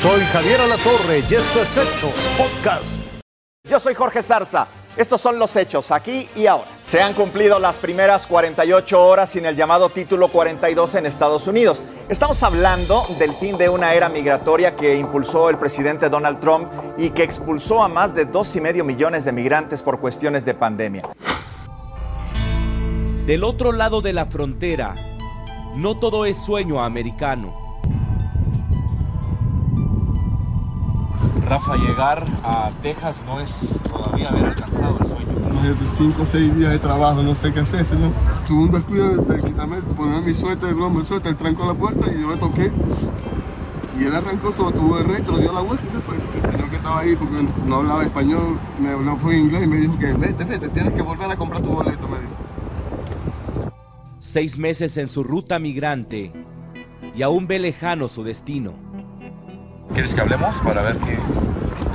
Soy Javier Alatorre y esto es Hechos Podcast. Yo soy Jorge Zarza. Estos son los hechos aquí y ahora. Se han cumplido las primeras 48 horas sin el llamado título 42 en Estados Unidos. Estamos hablando del fin de una era migratoria que impulsó el presidente Donald Trump y que expulsó a más de dos y medio millones de migrantes por cuestiones de pandemia. Del otro lado de la frontera, no todo es sueño americano. Rafa, llegar a Texas no es todavía haber alcanzado el sueño. Imagínate, cinco o seis días de trabajo, no sé qué hacer, señor. Tuve un descuido de quitarme, poner mi suéter, el broma, el suéter, él trancó la puerta y yo le toqué. Y él arrancó, solo tuvo el resto, dio la vuelta y se fue. El señor que estaba ahí, porque no hablaba español, me habló fue inglés y me dijo que vete, vete, tienes que volver a comprar tu boleto, me dijo. Seis meses en su ruta migrante y aún ve lejano su destino. ¿Quieres que hablemos para ver qué?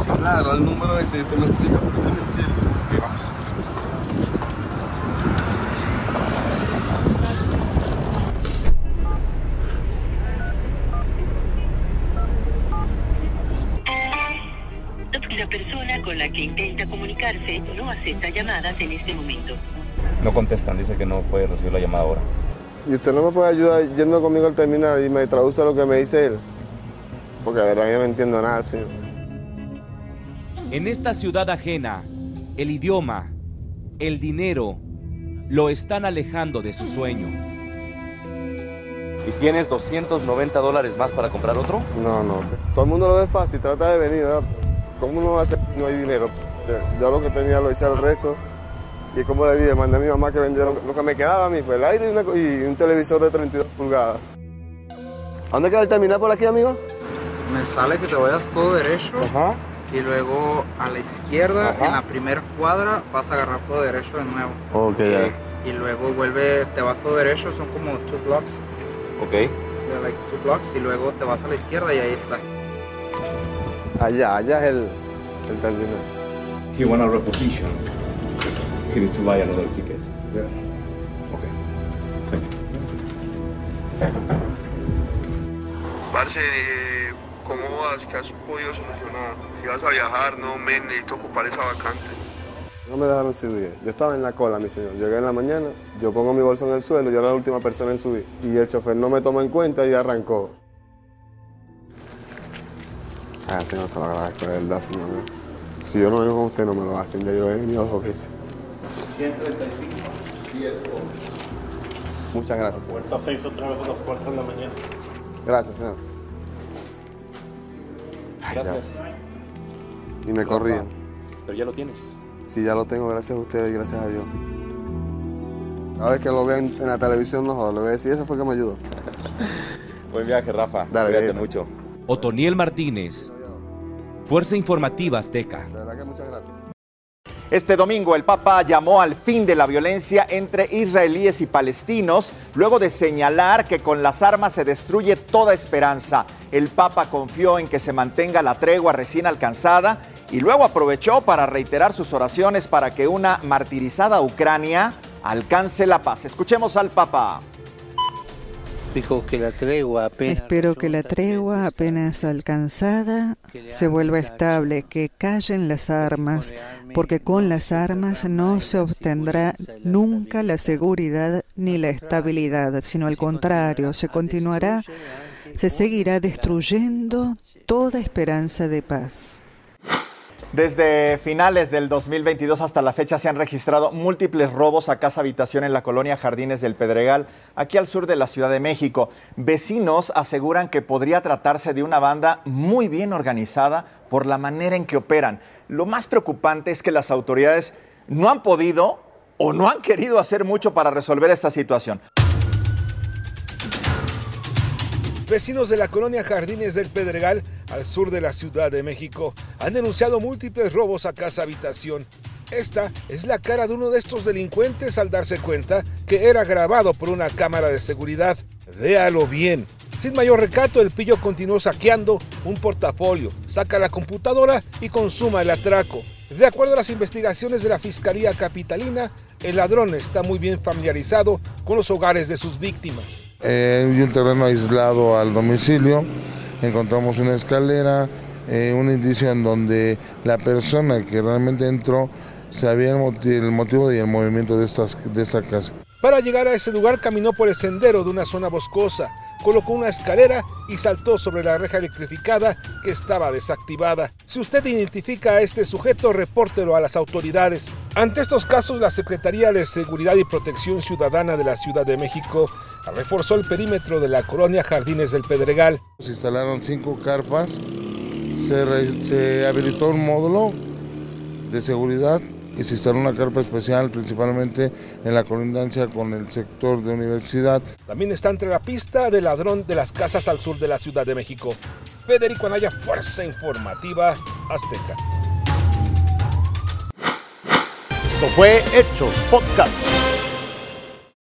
Claro, el número ese, te lo explica entiendo. qué vamos? La persona con la que intenta comunicarse no acepta llamadas en este momento. No contestan, dice que no puede recibir la llamada ahora. ¿Y usted no me puede ayudar yendo conmigo al terminal y me traduce lo que me dice él? Porque de verdad yo no entiendo nada, señor. En esta ciudad ajena, el idioma, el dinero, lo están alejando de su sueño. ¿Y tienes 290 dólares más para comprar otro? No, no. Todo el mundo lo ve fácil, trata de venir, ¿verdad? ¿Cómo uno va a hacer? No hay dinero. Yo lo que tenía lo eché al resto. Y como le dije, mandé a mi mamá que vendiera lo que me quedaba a mí, pues el aire y, una y un televisor de 32 pulgadas. ¿A dónde queda el terminal por aquí, amigo? Me sale que te vayas todo derecho Ajá. Y luego a la izquierda, Ajá. en la primera cuadra, vas a agarrar todo derecho de nuevo. Ok, ya. Y luego vuelve, te vas todo derecho, son como two blocks, Ok. yeah, like two blocks, y luego te vas a la izquierda y ahí está. Allá, allá es el, el terminal. He want a reposition. He needs to buy another ticket. Okay. Thank you. Parce, eh, ¿cómo vas? ¿Qué has podido solucionar? Si vas a viajar, no, men, necesito ocupar esa vacante. No me dejaron subir. Yo estaba en la cola, mi señor. Llegué en la mañana, yo pongo mi bolso en el suelo, yo era la última persona en subir. Y el chofer no me toma en cuenta y arrancó. Ah, señor, se lo agradezco, de verdad, señor. Si yo no vengo con usted, no me lo hacen. Ya yo he venido dos veces. 135, 10 Muchas gracias, señor. Puerta 6 otra vez a las 4 de la mañana. Gracias, señor. Ay. Gracias. Y me corrían. Pero ya lo tienes. Sí, ya lo tengo, gracias a ustedes, gracias a Dios. Cada vez que lo vean en la televisión, no jodo, le voy a decir, ese fue el que me ayudó. Buen viaje, Rafa. Dale, Cuídate bien. mucho. Otoniel Martínez, Fuerza Informativa Azteca. De verdad que muchas gracias. Este domingo el Papa llamó al fin de la violencia entre israelíes y palestinos, luego de señalar que con las armas se destruye toda esperanza. El Papa confió en que se mantenga la tregua recién alcanzada y luego aprovechó para reiterar sus oraciones para que una martirizada Ucrania alcance la paz. Escuchemos al Papa. Dijo que la tregua apenas Espero que la tregua apenas alcanzada se vuelva estable, que callen las armas, porque con las armas no se obtendrá nunca la seguridad ni la estabilidad, sino al contrario, se continuará, se seguirá destruyendo toda esperanza de paz. Desde finales del 2022 hasta la fecha se han registrado múltiples robos a casa habitación en la colonia Jardines del Pedregal, aquí al sur de la Ciudad de México. Vecinos aseguran que podría tratarse de una banda muy bien organizada por la manera en que operan. Lo más preocupante es que las autoridades no han podido o no han querido hacer mucho para resolver esta situación. Vecinos de la colonia Jardines del Pedregal, al sur de la Ciudad de México, han denunciado múltiples robos a casa habitación. Esta es la cara de uno de estos delincuentes al darse cuenta que era grabado por una cámara de seguridad. Véalo bien. Sin mayor recato, el pillo continuó saqueando un portafolio, saca la computadora y consuma el atraco. De acuerdo a las investigaciones de la Fiscalía Capitalina, el ladrón está muy bien familiarizado con los hogares de sus víctimas. Eh, hay un terreno aislado al domicilio encontramos una escalera, eh, un indicio en donde la persona que realmente entró sabía el, el motivo y el movimiento de, estas, de esta casa. Para llegar a ese lugar caminó por el sendero de una zona boscosa, colocó una escalera y saltó sobre la reja electrificada que estaba desactivada. Si usted identifica a este sujeto, repórtelo a las autoridades. Ante estos casos, la Secretaría de Seguridad y Protección Ciudadana de la Ciudad de México reforzó el perímetro de la colonia Jardines del Pedregal. Se instalaron cinco carpas, se, se habilitó un módulo de seguridad y se instaló una carpa especial principalmente en la colindancia con el sector de universidad. También está entre la pista del ladrón de las casas al sur de la Ciudad de México. Federico Anaya, Fuerza Informativa Azteca. Esto fue Hechos Podcast.